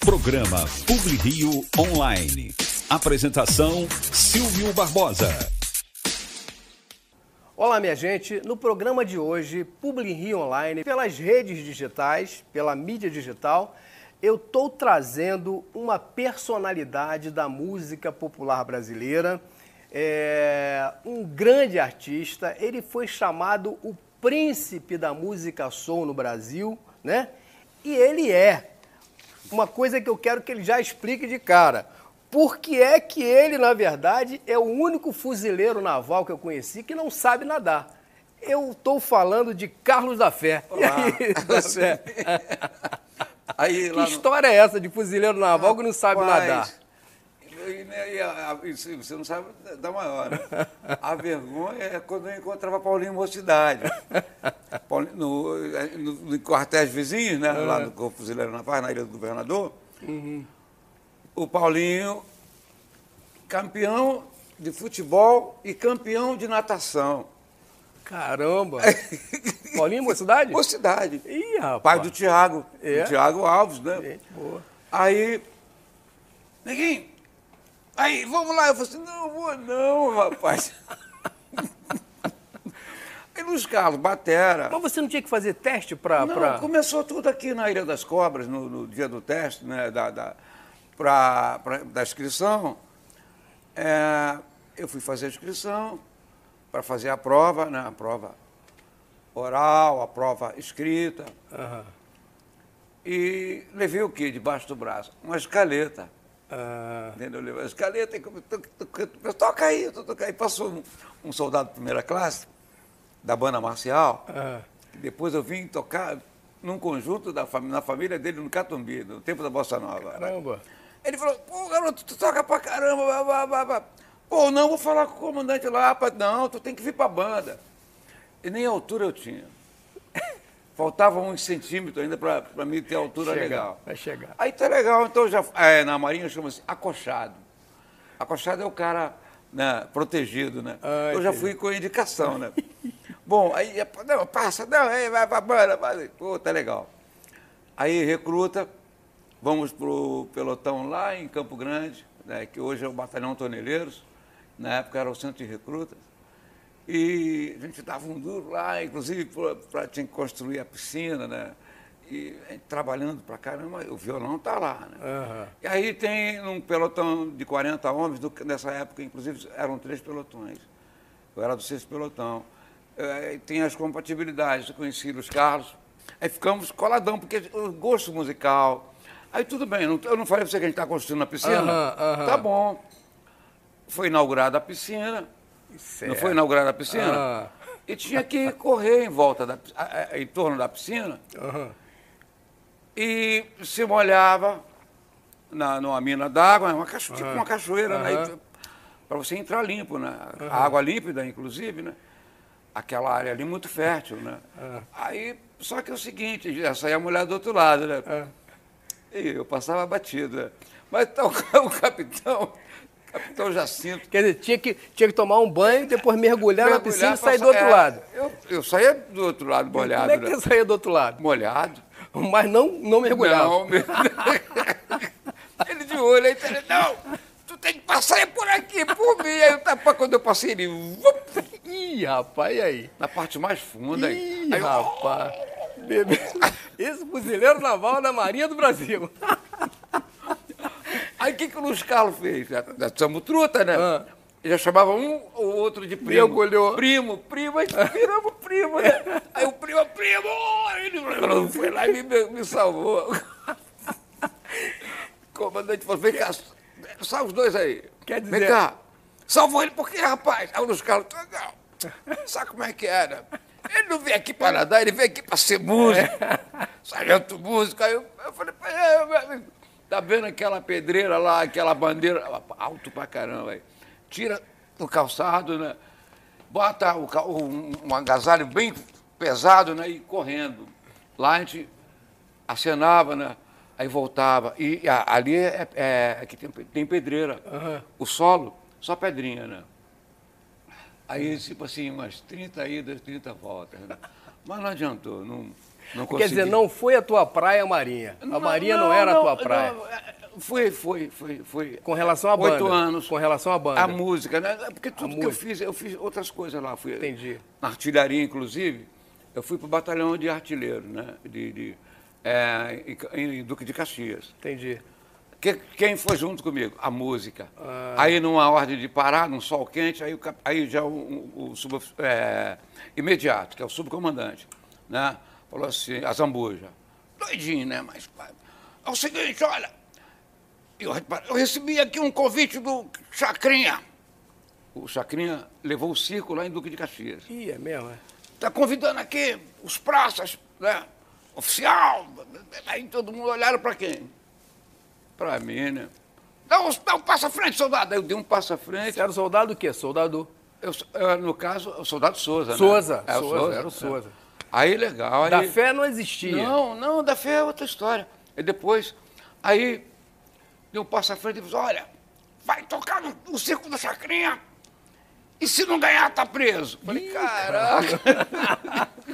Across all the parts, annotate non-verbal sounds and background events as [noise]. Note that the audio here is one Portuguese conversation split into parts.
Programa Publi Rio Online. Apresentação Silvio Barbosa. Olá, minha gente. No programa de hoje, Publi Rio Online, pelas redes digitais, pela mídia digital, eu estou trazendo uma personalidade da música popular brasileira, é um grande artista. Ele foi chamado o príncipe da música soul no Brasil, né? E ele é. Uma coisa que eu quero que ele já explique de cara. Por que é que ele, na verdade, é o único fuzileiro naval que eu conheci que não sabe nadar? Eu estou falando de Carlos da Fé. Olá. Aí, [laughs] da Fé? aí, que história no... é essa de fuzileiro naval que não sabe nadar? Você não sabe da maior. A vergonha é quando eu encontrava Paulinho Mocidade. Paulinho, no, no, no quartéis vizinhos, né? Lá no Corpo Fuzileiro Naval, na Ilha do Governador. Uhum o Paulinho campeão de futebol e campeão de natação. Caramba! [laughs] Paulinho, Mocidade? Mocidade. Ih, rapaz. Pai do Tiago. É? Tiago Alves, né? Gente, boa. Aí, neguinho, aí, vamos lá. Eu falei assim, não vou não, rapaz. [laughs] aí nos carros, batera. Mas você não tinha que fazer teste para... Não, pra... começou tudo aqui na Ilha das Cobras, no, no dia do teste, né, da, da pra, pra, da inscrição, é, eu fui fazer a inscrição para fazer a prova, né, a prova oral, a prova escrita. Uhum. E levei o quê debaixo do braço? Uma escaleta. Uhum. Entendeu? Levei a escaleta e toca aí, toca aí. Passou um, um, soldado de primeira classe, da banda marcial, uhum. depois eu vim tocar num conjunto da fam na família dele no Catumbi, no tempo da Bossa Nova. Caramba! Ele falou, pô, garoto, tu toca pra caramba, blá, blá, blá, blá. Pô, não, vou falar com o comandante lá, rapaz. Não, tu tem que vir pra banda. E nem altura eu tinha. Faltava uns centímetros ainda para mim ter altura Chega, legal. Vai chegar. Aí tá legal, então já. É, na Marinha chama-se acochado. Acochado é o cara né, protegido, né? Ai, eu já fui com indicação, né? [laughs] Bom, aí, não, passa, não, aí vai pra banda, vai. Pô, tá legal. Aí recruta, Vamos para o pelotão lá em Campo Grande, né, que hoje é o Batalhão Toneleiros, na época era o centro de recrutas. E a gente dava um duro lá, inclusive para tinha que construir a piscina, né? E trabalhando para caramba, o violão está lá. Né? Uhum. E aí tem um pelotão de 40 homens, do, nessa época, inclusive, eram três pelotões. Eu era do sexto pelotão. É, tem as compatibilidades, conheci os Carlos. Aí ficamos coladão, porque o gosto musical, Aí tudo bem, eu não falei para você que a gente está construindo a piscina? Tá bom. Foi inaugurada a piscina. Certo. Não foi inaugurada a piscina? E tinha que correr em volta, da, em torno da piscina. E se molhava na, numa mina d'água, uma cacho, tipo uma cachoeira, né? Para você entrar limpo, né? A água límpida, inclusive, né? Aquela área ali muito fértil, né? Aí, só que é o seguinte, já saía a mulher do outro lado, né? E eu passava batida. Mas então, [laughs] o capitão, capitão Jacinto. Quer dizer, tinha que, tinha que tomar um banho, depois mergulhar, mergulhar na piscina e sair do outro é, lado. Eu, eu saía do outro lado molhado. Como é que né? você saía do outro lado? Molhado. Mas não, não mergulhava. Não, ele de olho, aí ele, não, tu tem que passar por aqui, por mim. Aí eu, quando eu passei, ele. Ih, rapaz, e aí? Na parte mais funda. Ih, aí, rapaz. Oh, esse fuzileiro naval da Marinha do Brasil. Aí o que, que o Luiz Carlos fez? Já somos truta, né? Ah. Já chamava um ou outro de primo. Mergulhou. Primo, primo, aí viramos primo, né? Aí o primo, primo, ele foi lá e me, me salvou. O [laughs] comandante falou, vem cá, salva os dois aí. Quer dizer... Vem cá. Salvou ele por quê, rapaz? Aí o Luiz Carlos, não. Sabe como é que era? Ele não veio aqui para nadar, ele veio aqui para ser músico. Sargento músico. Aí eu, eu falei, é, tá vendo aquela pedreira lá, aquela bandeira, alto pra caramba, aí. tira o calçado, né? Bota o, um, um agasalho bem pesado, né? E correndo. Lá a gente acenava, né? Aí voltava. E a, ali é, é, é, que tem, tem pedreira. Uhum. O solo, só pedrinha, né? Aí, tipo assim, umas 30 idas, 30 voltas. Né? Mas não adiantou. Não... Não Quer dizer, não foi a tua praia, Marinha. A Marinha não, era a tua praia. não, é, foi, foi, foi, foi. Com relação à banda. Oito anos. Com relação à banda. A música, né? Porque tudo que eu música. fiz, eu fiz outras coisas lá. Fui, Entendi. Na artilharia, inclusive, eu fui para o batalhão de artilheiro, né? De, de, é, em, em Duque de Caxias. Entendi. Que- quem foi junto comigo? A música. Ah. Aí, numa ordem de parar, num sol quente, aí, o aí já o, o sub- é, imediato, que é o subcomandante, né? Falou assim, a Zambuja, doidinho, né? Mas pai, é o seguinte, olha, eu, eu recebi aqui um convite do Chacrinha. O Chacrinha levou o circo lá em Duque de Caxias. Ih, é mesmo, é? Está convidando aqui os praças, né? Oficial. Aí todo mundo olharam para quem? Para mim, né? Dá um, dá um passo à frente, soldado. Aí eu dei um passo à frente. Você era soldado o quê? Soldado Eu, eu, no caso, o soldado Souza, Souza. né? É, o Souza, era o é. Souza. Aí, legal. Aí, Da fé não existia. Não, não, da fé é outra história. E depois, aí, deu um passo à frente e disse, olha, vai tocar no, no circo da Chacrinha. E se não ganhar, tá preso. Falei, caraca. [laughs]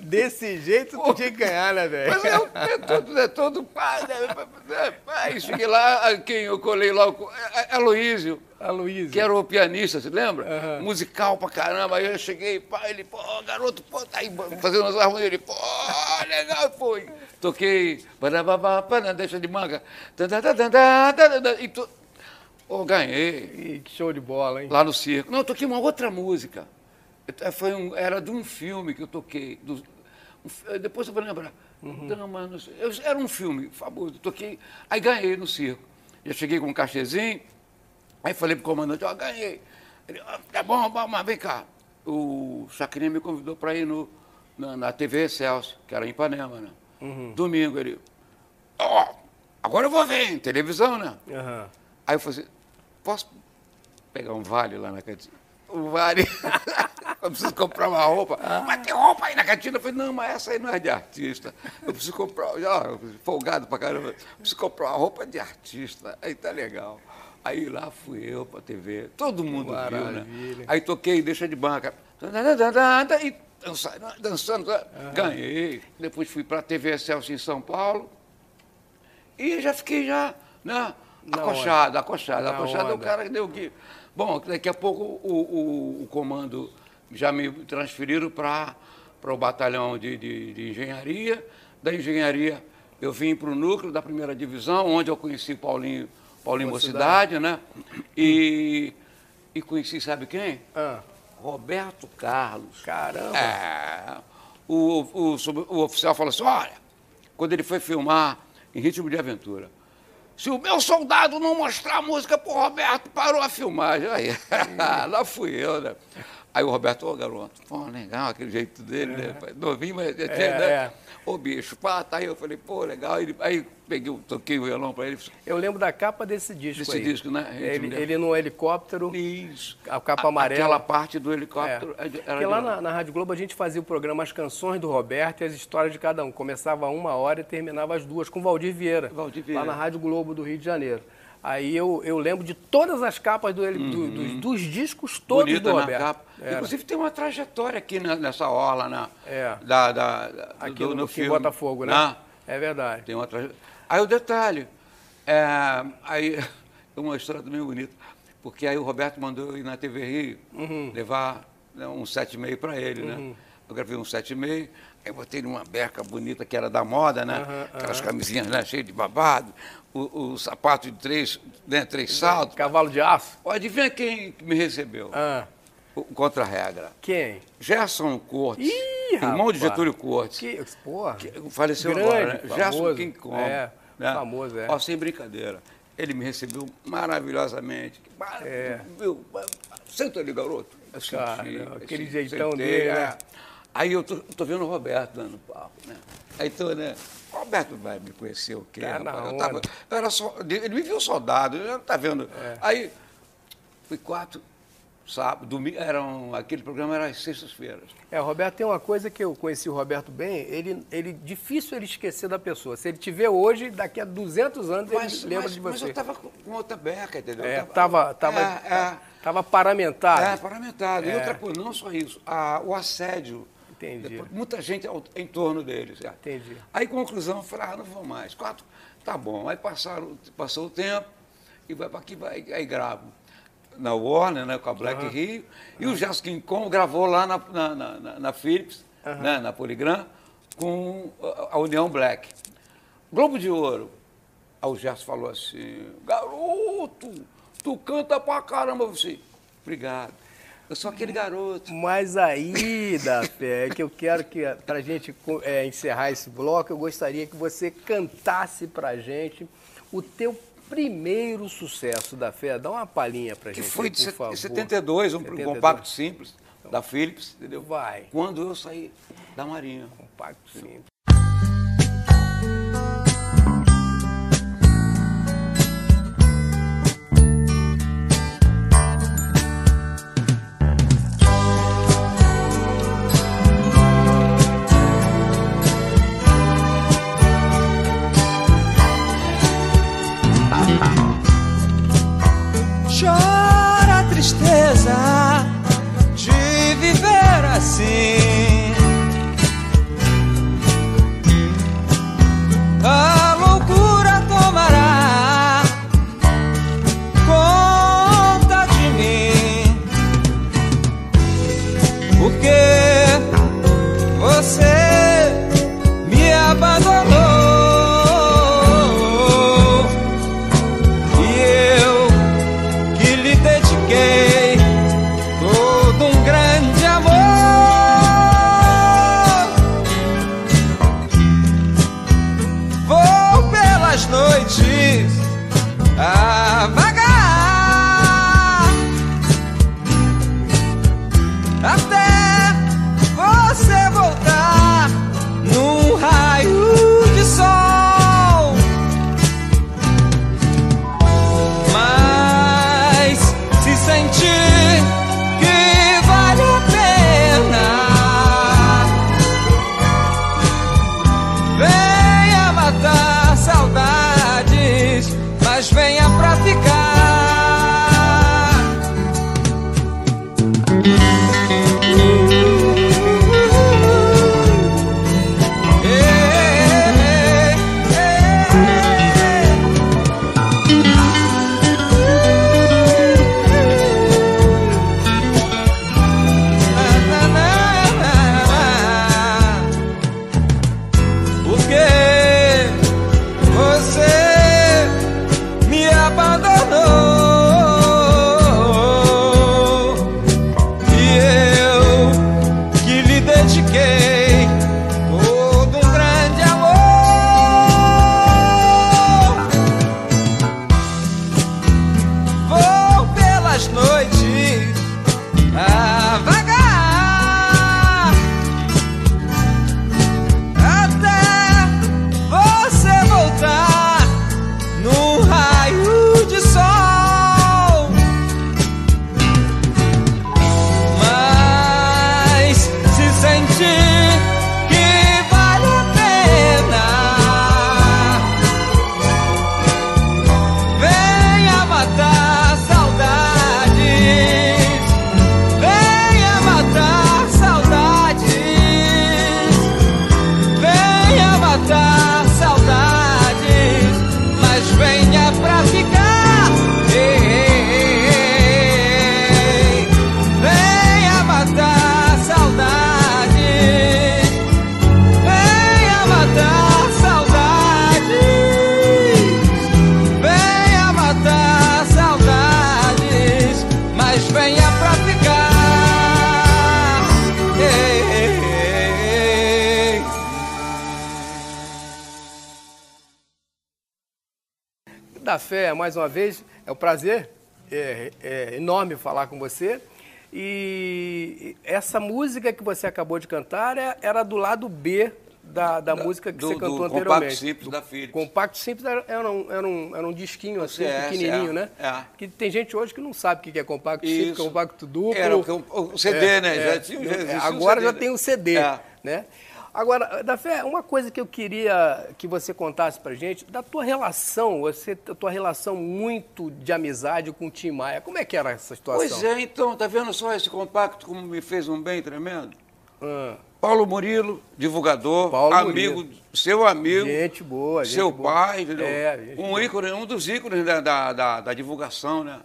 Desse jeito tu tinha que ganhar, né, velho? Mas eu, é todo, é todo pai, né? Cheguei lá, quem eu colei lá, é- é Aloísio, Aloysio. que era o pianista, você lembra? Aham. Musical pra caramba. Aí eu cheguei, pá, ele, pô, garoto, pô, tá aí fazendo as harmonias. Ele, pô, legal, foi. Toquei, barababá, deixa de manga. E to... Pô, ganhei Ih, que show de bola, hein? lá no circo. Não, eu toquei uma outra música. Eu- Foi um, era de um filme que eu toquei. do- fi- depois eu vou lembrar. Dama, não sei. Eu- era um filme famoso. Toquei, aí ganhei no circo. Já cheguei com um cachezinho. Aí falei pro comandante, ó, ganhei. Ele, ó, tá bom, mas vem cá. O Chacrinha me convidou para ir no, na, na TV Celso, que era em Ipanema, né? Domingo, ele, ó, agora eu vou ver, em televisão, né? Aham. Aí eu falei assim, posso pegar um vale lá na cantina? Um [laughs] vale. eu preciso comprar uma roupa. Mas tem roupa aí na cantina? Eu falei, não, mas essa aí não é de artista. Eu preciso comprar, já folgado pra caramba, eu preciso comprar uma roupa de artista. Aí tá legal. Aí lá fui eu pra TV, todo mundo viu, Maravilha. né? Aí toquei Deixa de Banca. E dança- dançando, ganhei. Depois fui pra TV Celso em São Paulo. E já fiquei já, né? Acochado, acochado. Acochado é o cara que deu que. Bom, daqui a pouco o, o, o comando já me transferiram para o batalhão de, de, de engenharia. Da engenharia eu vim para o núcleo da primeira divisão, onde eu conheci Paulinho, Paulinho Mocidade. Né? E, e conheci, sabe quem? Ah, Roberto Carlos. caramba. É, o, o, sub- o oficial falou assim: olha, quando ele foi filmar em ritmo de aventura, se o meu soldado não mostrar a música pro Roberto, parou a filmagem. Aí, [laughs] lá fui eu, né? Aí o Roberto, ô garoto, pô, legal aquele jeito dele, né? pai? Novinho, mas tinha, É, né? é. Ô bicho, pá, tá aí. Eu falei, pô, legal. Aí, aí peguei, toquei o violão pra ele. Eu lembro da capa desse disco Desse aí. disco, né? Ele, ele no helicóptero, Isso. a capa amarela. Aquela parte do É. helicóptero de- era Porque de lá lá. na, na Rádio Globo a gente fazia o programa As Canções do Roberto e as histórias de cada um. Começava uma hora e terminava às duas, com Valdir Vieira. Valdir Lá Vieira. na Rádio Globo do Rio de Janeiro. Aí eu, eu lembro de todas as capas do, ele- do- dos, dos discos todos bonita do Roberto. capa. Era. Inclusive tem uma trajetória aqui na- nessa orla na, É. da, da, da- Aqui do, no, no em filme. Botafogo, né? Ah, É verdade. tem uma trajetória. Aí o detalhe, é, aí [laughs] uma história também bonita, porque aí o Roberto mandou eu ir na TV Rio Uhum. levar né, um 7,5 para ele, né? Eu gravei um 7,5, aí botei numa berca bonita que era da moda, né? Aham, Aquelas camisinhas né, cheias de babado, o, o sapato de três, né, três saltos. Cavalo de aço? Ó, Adivinha quem me recebeu? Ah, O Contra-regra. quem? Gerson Cortes, Ih, irmão de rapaz. Getúlio Cortes, Que, porra. que faleceu Grande, agora, né? Gerson famoso. King Kong. É, né? famoso, é. Ó, sem brincadeira. Ele me recebeu maravilhosamente. Mar- É. Senta ali, garoto. Eu Cara, senti, aquele jeitão sentei, dele, é. Aí eu tô, tô vendo o Roberto dando papo, né? Aí tô, né? O Roberto vai me conhecer o quê, Tá rapaz? Eu, tava, eu era só, ele me viu soldado, ele não tá vendo. É. Aí, fui quatro, sábado, domingo, eram, aquele programa era às sextas-feiras. É, o Roberto tem uma coisa que eu conheci o Roberto bem, ele, ele difícil ele esquecer da pessoa. Se ele te vê hoje, daqui a 200 anos Mas, ele lembra mas, de mas você. eu estava com outra beca, entendeu? É, tava, tava, É, é. tava paramentado. É, paramentado. E É. outra coisa, não só isso. a- o assédio Entendi. Depois, muita gente ao, em torno deles. Já. Entendi. Aí, conclusão, eu falei, ah, não vou mais. Quatro, tá bom. Aí passaram, passou o tempo, e vai para aqui, vai, aí gravo. Na Warner, né, com a Black Aham. Rio, e o Gerson King Kong gravou lá na, na, na, na- Philips, né, na Polygram, com a, União Black. Globo de Ouro. Aí o Gerson falou assim, garoto, tu canta pra caramba. Eu disse, obrigado. Eu sou aquele garoto. Mas aí, da fé, é que eu quero que, pra gente é, encerrar esse bloco, eu gostaria que você cantasse pra gente o teu primeiro sucesso da fé. Dá uma palhinha pra Que gente, foi aí, de por set- favor. 72, um 72. compacto simples, da Philips, entendeu? Vai. Quando eu saí da Marinha. Compacto simples. sin. Fé, mais uma vez, é um prazer é, é enorme falar com você. E essa música que você acabou de cantar é- era do lado B da, da música que do- você do cantou Compacto anteriormente. Simples da Philips. Compacto Simples era, era um, era, um, era um disquinho assim, CS, pequenininho, é, né? é. Que tem gente hoje que não sabe o que é compacto simples, Isso. compacto duplo. Era o, o CD, né? Já tinha, já É, existia o agora CD, já tem o CD, É. né? Agora, da Fé, uma coisa que eu queria que você contasse pra gente, da tua relação, você, a tua relação muito de amizade com o Tim Maia, como é que era essa situação? Pois é, então, tá vendo só esse compacto como me fez um bem tremendo? Ah, Paulo Murilo, divulgador, Paulo amigo, Murilo. seu amigo. Gente boa, gente Seu boa. pai, entendeu? É, um boa. ícone, um dos ícones da, da, da- da divulgação, né?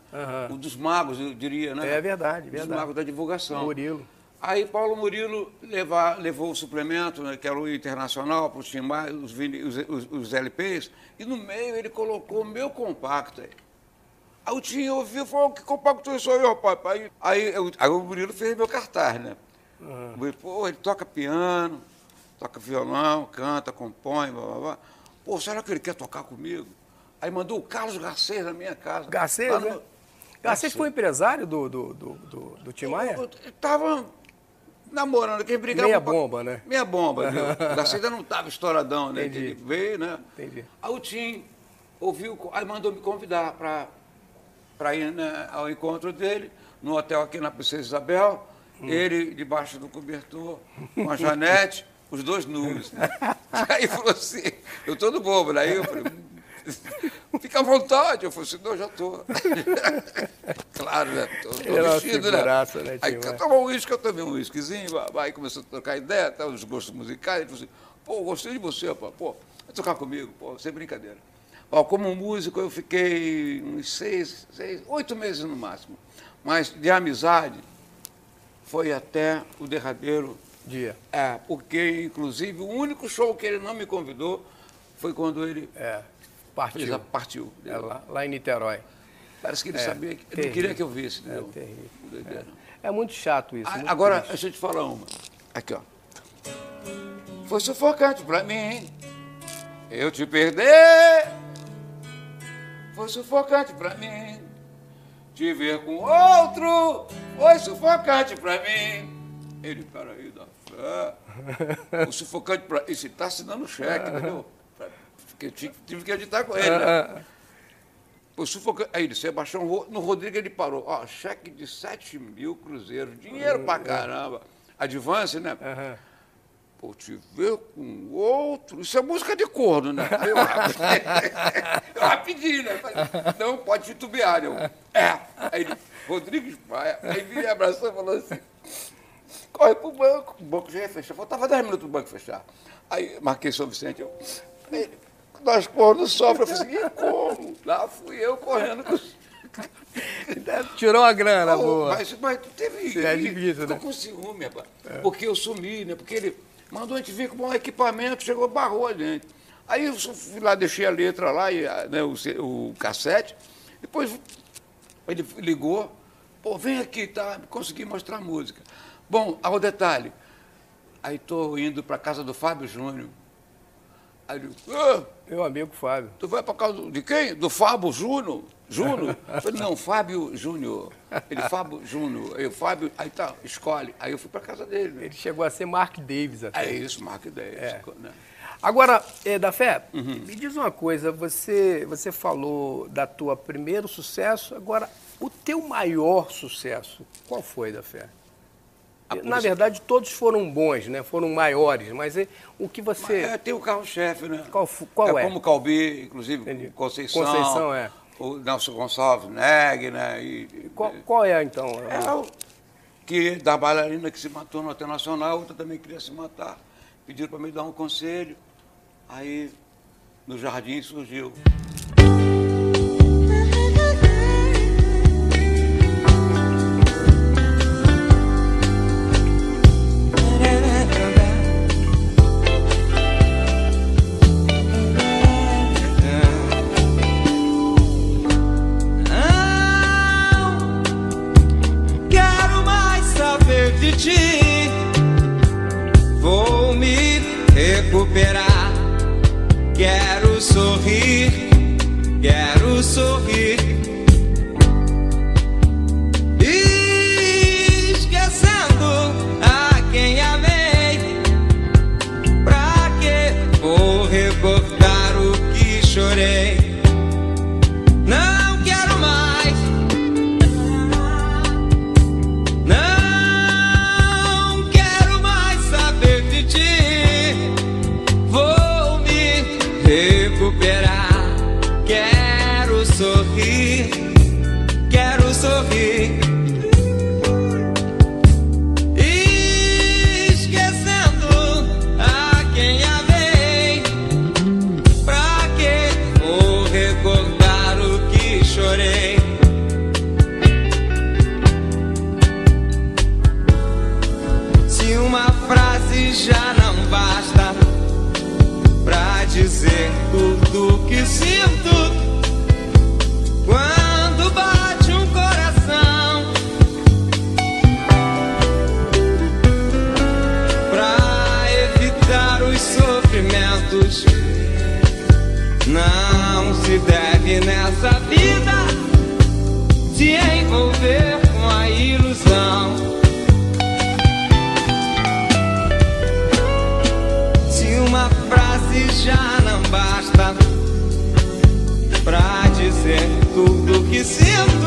Um dos magos, eu diria, né? É verdade, Um verdade. dos magos da divulgação. Murilo. Aí Paulo Murilo levar- levou o suplemento, né, que era o internacional, para os, os, os, LPs, e no meio ele colocou o meu compacto. Aí, o Tim ouviu e falou, que compacto é isso aí, rapaz? Aí, aí, eu- aí o Murilo fez meu cartaz, né? Murilo, Pô, ele toca piano, toca violão, canta, compõe, blá, blá, blá. Pô, será que ele quer tocar comigo? Aí mandou o Carlos Garcês na minha casa. Garcês, Lá no- né? Garcês foi empresário do, do, do, do, do Tim Maia? eu, eu tava namorando, quem brigava... Meia bomba, né? Meia bomba, viu? [laughs] O ainda não estava estouradão, né? Entendi. Ele veio, né? Entendi. Aí o Tim ouviu, aí mandou me convidar para ir né, ao encontro dele, no hotel aqui na Princesa Isabel, Hum. ele debaixo do cobertor, com a [laughs] Janete, os dois nus. [laughs] Aí falou assim, eu todo bobo, né? Aí eu falei, [laughs] fica à vontade. Eu falei assim, não, eu já estou. [laughs] claro, né? Ele é vestido, né? né, Aí quer né? tomar um uísque, eu tomei um uísquezinho, vai, começou a trocar ideia, tá, os gostos musicais. Ele falou assim, pô, gostei de você, rapaz, pô, vai tocar comigo, pô, sem brincadeira. Ó, como músico, eu fiquei uns seis, seis, oito meses no máximo. Mas de amizade, foi até o derradeiro Dia. é, porque, inclusive, o único show que ele não me convidou foi quando ele É. Partiu. a- partiu. É lá, lá em Niterói. Parece que ele É, sabia que ele queria que eu visse. É entendeu? terrível. Doideira. É muito chato isso. Ah, muito Agora, triste. deixa eu te falar uma. Aqui, ó. Foi sufocante pra mim eu te perder. Foi sufocante pra mim te ver com outro. Foi sufocante pra mim. Ele, peraí, da fé. [laughs] O sufocante pra. Isso, tá assinando cheque, [laughs] entendeu? Porque eu tive, que editar com ele, né? O sufocante. Aí ele, Sebastião, no Rodrigo ele parou. Ó, cheque de 7 mil cruzeiros, dinheiro pra caramba. Advance, né? Aham. Pô, te ver com outro. Isso é música de corno, né? Aí [laughs] Eu, eu rapidinho, né? Falei, Não, pode titubear, né? É. Aí ele, Rodrigues Paia. Aí me abraçou e falou assim: corre pro banco. O banco já ia fechar. Faltava 10 minutos pro banco fechar. Aí marquei São Vicente. Eu, ele, nós cornos sofrem. Eu falei assim: [laughs] como? Lá fui eu correndo com os. [laughs] Tirou uma grana, Pô, boa. Mas, mas teve. É ele difícil, ficou né? com ciúme, rapaz. Porque eu sumi, né? Porque ele mandou a gente vir com um equipamento, chegou, barrou a gente. Aí eu fui lá, deixei a letra lá, e, a- né, o, o cassete. Depois ele ligou, pô, vem aqui, tá? Consegui mostrar a música. Bom, ao detalhe. Aí estou indo para casa do Fábio Júnior. Aí ele, ah, Meu amigo Fábio. Tu vai para casa de quem? Do Fábio Júnior? Júnior? Eu falei, não, Fábio Júnior. Ele, Fábio Júnior. Aí, o Fábio, aí tá, escolhe. Aí eu fui para casa dele. Né? Ele chegou a ser Mark Davis até. É isso, marca ideia. Né? Agora, é, da Fé, Uhum. me diz uma coisa, você, você falou da tua primeiro sucesso, agora, o teu maior sucesso, qual foi, da Fé? A Na verdade, todos foram bons, né? Foram maiores, mas é, o que você... É, tem o carro-chefe, né? Qual qual é? como Calbi, inclusive, Entendi. Conceição. Conceição, é. O Nelson Gonçalves, Neg, né? E, Qual, qual é, então? É o que da bailarina que se matou no Hotel Nacional, outra também queria se matar. Pediram para me dar um conselho. Aí, no jardim surgiu. better nessa vida se envolver com a ilusão. Se uma frase já não basta pra dizer tudo que sinto,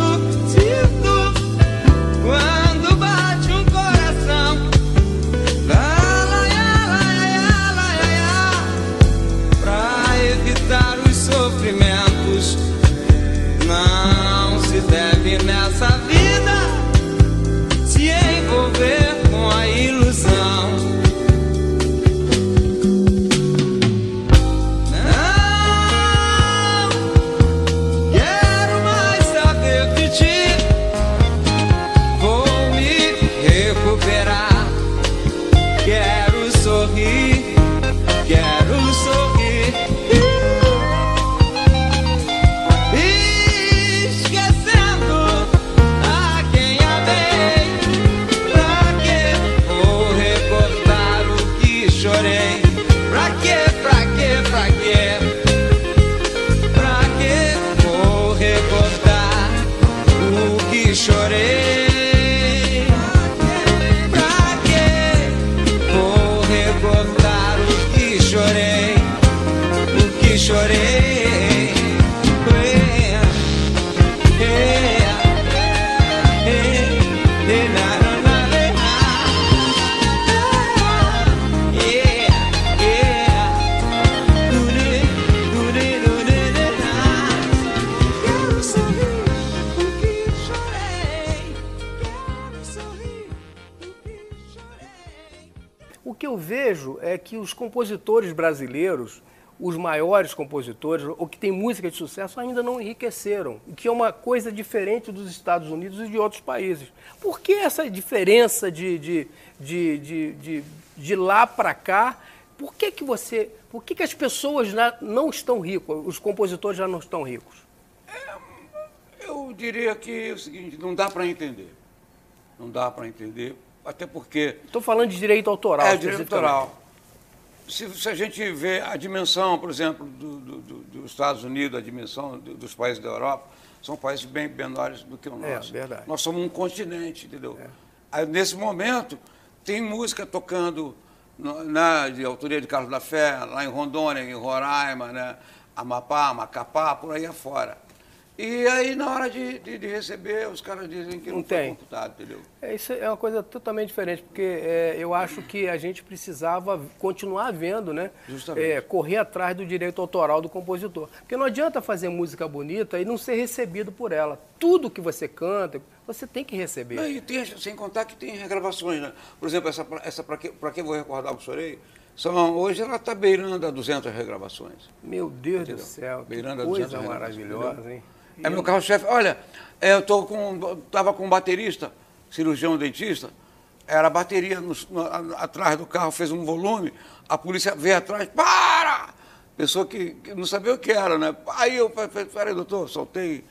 eu vejo é que os compositores brasileiros, os maiores compositores, ou que têm música de sucesso, ainda não enriqueceram, o que é uma coisa diferente dos Estados Unidos e de outros países. Por que essa diferença de, de, de, de, de, de lá para cá? Por que, que você. Por que, que as pessoas não estão ricas, os compositores já não estão ricos? Eu diria que é o seguinte, não dá para entender. Não dá para entender, até porque Estou falando de direito autoral. é direito autoral. Se, se a gente vê a dimensão, por exemplo, do- do- do- dos Estados Unidos, a dimensão do- dos países da Europa, são países bem menores do que o É, nosso. verdade. Nós somos um continente, entendeu? Aí, nesse momento, tem música tocando na, de autoria de Carlos da Fé, lá em Rondônia, em Roraima, né? Amapá, Macapá, por aí afora. E aí, na hora de, de- de receber, os caras dizem que não, Não foi tem. computado, entendeu? É, isso é uma coisa totalmente diferente, porque é, eu acho que a gente precisava continuar vendo, né? Justamente. É, correr atrás do direito autoral do compositor. Porque não adianta fazer música bonita e não ser recebido por ela. Tudo que você canta, você tem que receber. Não, e tem, sem contar que tem regravações, né? Por exemplo, essa, pra- essa para que, pra que vou recordar o chorei? São, hoje ela está beirando a 200 regravações. Meu Deus do Entendeu? céu, que Beirando a coisa 200 reais, maravilhosa, entendeu? hein? É meu carro-chefe. Olha, é, eu tô com, tava com um baterista, cirurgião dentista, era a bateria no- no- atrás do carro, fez um volume, a polícia veio atrás, para! Pessoa que, que não sabia o que era, né? Aí eu falei, peraí, doutor, soltei.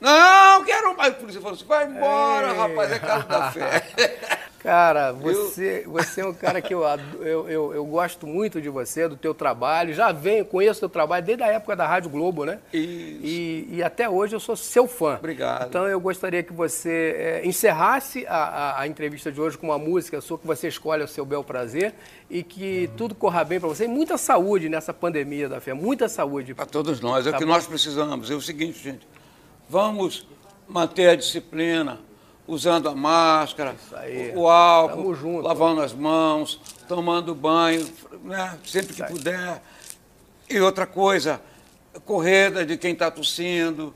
Não, quero mais. A polícia falou assim, vai embora, Ei. rapaz, é Carlos da Fé. [laughs] Cara, você, você é um cara que eu, eu, eu, eu gosto muito de você, do teu trabalho. Já venho, conheço o teu trabalho desde a época da Rádio Globo, né? Isso. E, e até hoje eu sou seu fã. Obrigado. Então eu gostaria que você eh, encerrasse a, a- a entrevista de hoje com uma música sua que você escolhe ao seu bel prazer e que tudo corra bem para você. E muita saúde nessa pandemia da fé, muita saúde. Para todos nós, é Tá o que bom. nós precisamos. É o seguinte, gente, vamos manter a disciplina, usando a máscara, o, álcool, junto. lavando as mãos, tomando banho, né, sempre que puder. E outra coisa, corrida de quem está tossindo,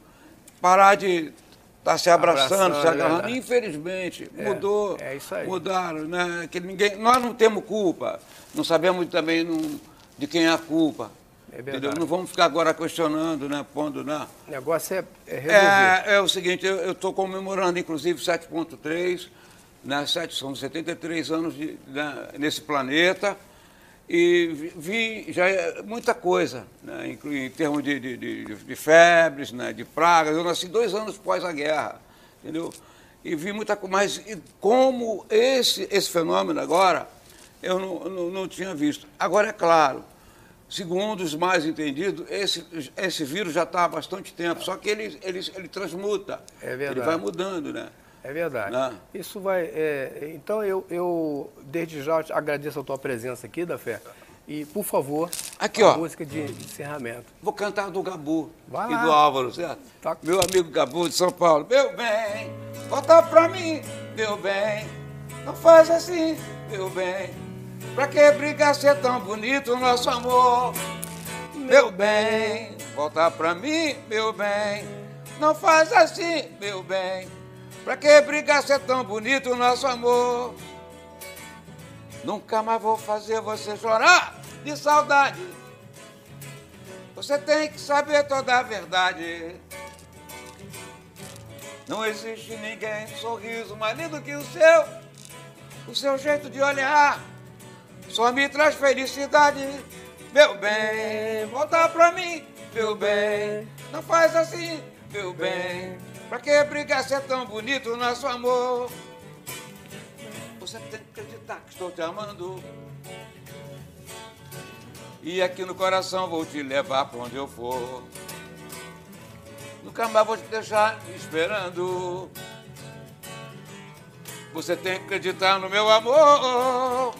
parar de estar se abraçando, Abraçando, se é agarrando. verdade. Infelizmente, mudou. é isso aí. Mudaram, né? Que ninguém, nós não temos culpa, não sabemos também não- de quem é a culpa. É entendeu? Não vamos ficar agora questionando, né? Pondo, né? O negócio é, é resolver. É, é o seguinte, eu estou comemorando, inclusive, 7.3, né, 7, são 73 anos de- né, nesse planeta, E vi já é muita coisa, né? em termos de, de, de, de, febres, né? de pragas. Eu nasci dois anos pós a guerra, entendeu? E vi muita coisa. Mas como esse, esse fenômeno agora, eu não, não, não tinha visto. Agora, é claro, segundo os mais entendidos, esse, esse vírus já está há bastante tempo, só que ele, ele, ele transmuta. É verdade. Ele vai mudando, né? É verdade. Né? Isso vai. É, então eu, eu, desde já, agradeço a tua presença aqui, da Fé. E, por favor, aqui, a ó. música de encerramento. Vou cantar do Gabu vai e lá. do Álvaro, certo? Tá. Meu amigo Gabu de São Paulo. Meu bem, volta pra mim, meu bem. Não faz assim, meu bem. Pra que brigar ser tão bonito o nosso amor? Meu bem, volta pra mim, meu bem. Não faz assim, meu bem. Pra que brigar ser tão bonito o nosso amor? Nunca mais vou fazer você chorar de saudade. Você tem que saber toda a verdade. Não existe ninguém sorriso mais lindo que o seu. O seu jeito de olhar só me traz felicidade. Meu bem, volta pra mim, meu bem. Não faz assim, meu bem. Pra que brigar se é tão bonito nosso amor? Você tem que acreditar que estou te amando. E aqui no coração vou te levar pra onde eu for. Nunca mais vou te deixar esperando. Você tem que acreditar no meu amor.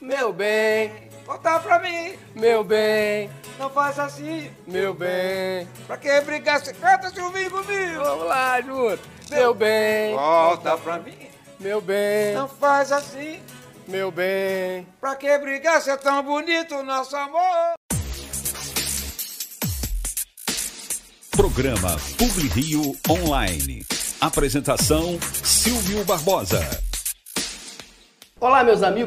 Meu bem, volta pra mim. Meu bem, não faça assim, meu bem. Pra que brigar? Você canta Silvinho comigo. Vamos lá, junto. Meu bem. Volta pra mim. Meu bem. Não faz assim. Meu bem. Pra que brigar se é tão bonito nosso amor? Programa Publi Rio Online. Apresentação Silvio Barbosa. Olá, meus amigos.